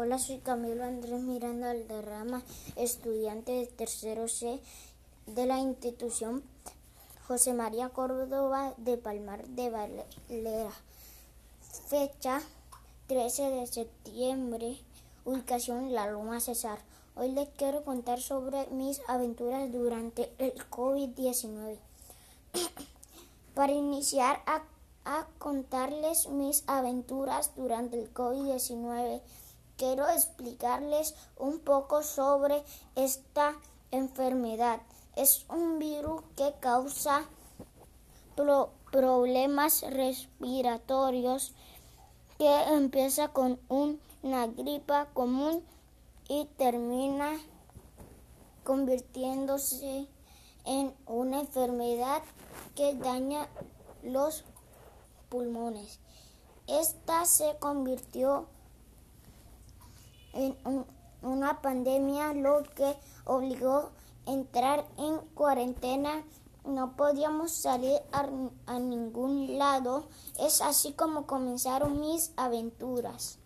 Hola, soy Camilo Andrés Miranda Alderrama, estudiante de tercero C de la institución José María Córdoba de Palmar de Valera. Fecha 13 de septiembre, ubicación La Loma Cesar. Hoy les quiero contar sobre mis aventuras durante el COVID-19. Para iniciar a, a contarles mis aventuras durante el COVID-19, quiero explicarles un poco sobre esta enfermedad. Es un virus que causa problemas respiratorios que empieza con una gripa común y termina convirtiéndose en una enfermedad que daña los pulmones. Esta se convirtió en una pandemia, lo que obligó a entrar en cuarentena. No podíamos salir a, a ningún lado. Es así como comenzaron mis aventuras.